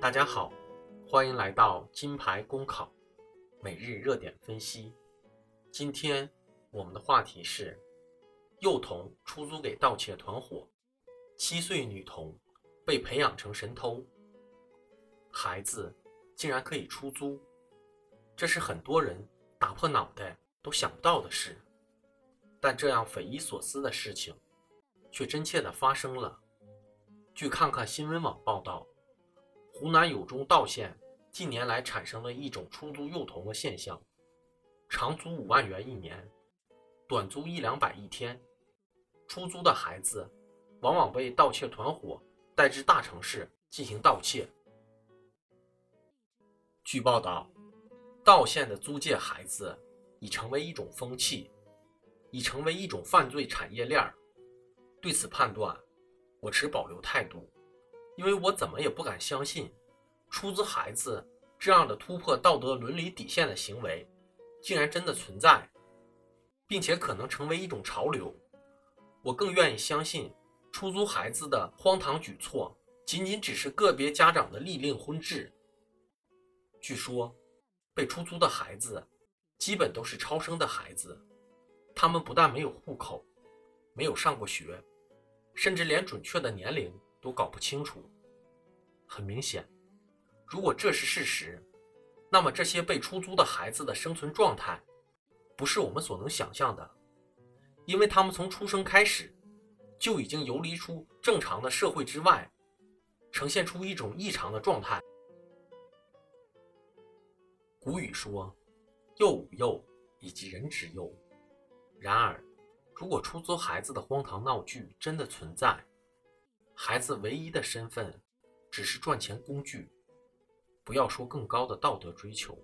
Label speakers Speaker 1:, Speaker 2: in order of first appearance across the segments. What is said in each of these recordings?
Speaker 1: 大家好，欢迎来到金牌公考每日热点分析。今天我们的话题是：幼童出租给盗窃团伙，七岁女童被培养成神偷，孩子竟然可以出租，这是很多人打破脑袋都想不到的事。但这样匪夷所思的事情，却真切的发生了。据看看新闻网报道。湖南永中道县近年来产生了一种出租幼童的现象，长租五万元一年，短租一两百一天。出租的孩子往往被盗窃团伙带至大城市进行盗窃。据报道，道县的租借孩子已成为一种风气，已成为一种犯罪产业链儿。对此判断，我持保留态度。因为我怎么也不敢相信，出租孩子这样的突破道德伦理底线的行为，竟然真的存在，并且可能成为一种潮流。我更愿意相信，出租孩子的荒唐举措，仅仅只是个别家长的利令昏治。据说，被出租的孩子，基本都是超生的孩子，他们不但没有户口，没有上过学，甚至连准确的年龄。都搞不清楚。很明显，如果这是事实，那么这些被出租的孩子的生存状态，不是我们所能想象的，因为他们从出生开始，就已经游离出正常的社会之外，呈现出一种异常的状态。古语说“幼吾幼以及人之幼”，然而，如果出租孩子的荒唐闹剧真的存在，孩子唯一的身份只是赚钱工具，不要说更高的道德追求。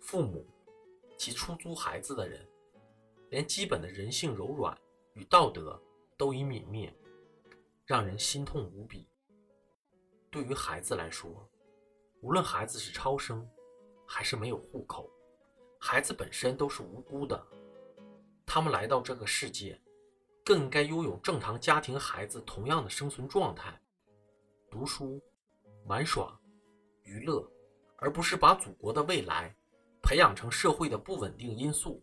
Speaker 1: 父母及出租孩子的人，连基本的人性柔软与道德都已泯灭，让人心痛无比。对于孩子来说，无论孩子是超生还是没有户口，孩子本身都是无辜的。他们来到这个世界。更应该拥有正常家庭孩子同样的生存状态，读书、玩耍、娱乐，而不是把祖国的未来培养成社会的不稳定因素。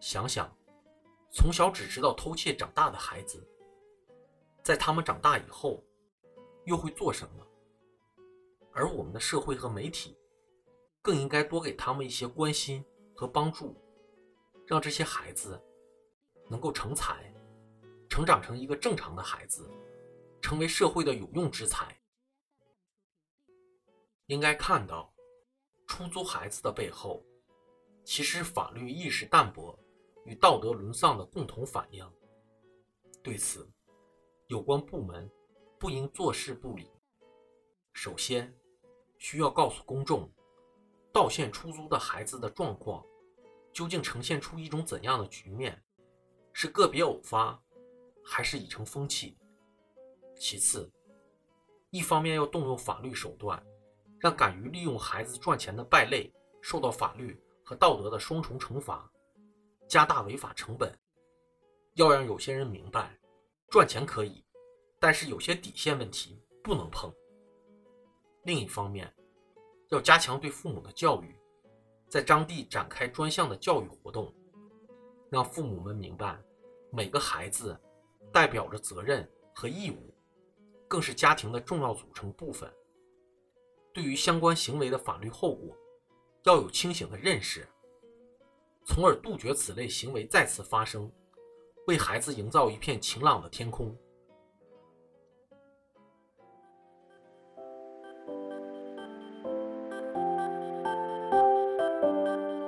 Speaker 1: 想想，从小只知道偷窃长大的孩子，在他们长大以后又会做什么？而我们的社会和媒体更应该多给他们一些关心和帮助，让这些孩子。能够成才，成长成一个正常的孩子，成为社会的有用之才。应该看到，出租孩子的背后，其实法律意识淡薄与道德沦丧的共同反应。对此，有关部门不应坐视不理。首先，需要告诉公众，道县出租的孩子的状况，究竟呈现出一种怎样的局面。是个别偶发，还是已成风气？其次，一方面要动用法律手段，让敢于利用孩子赚钱的败类受到法律和道德的双重惩罚，加大违法成本。要让有些人明白，赚钱可以，但是有些底线问题不能碰。另一方面，要加强对父母的教育，在当地展开专项的教育活动。让父母们明白，每个孩子代表着责任和义务，更是家庭的重要组成部分。对于相关行为的法律后果，要有清醒的认识，从而杜绝此类行为再次发生，为孩子营造一片晴朗的天空。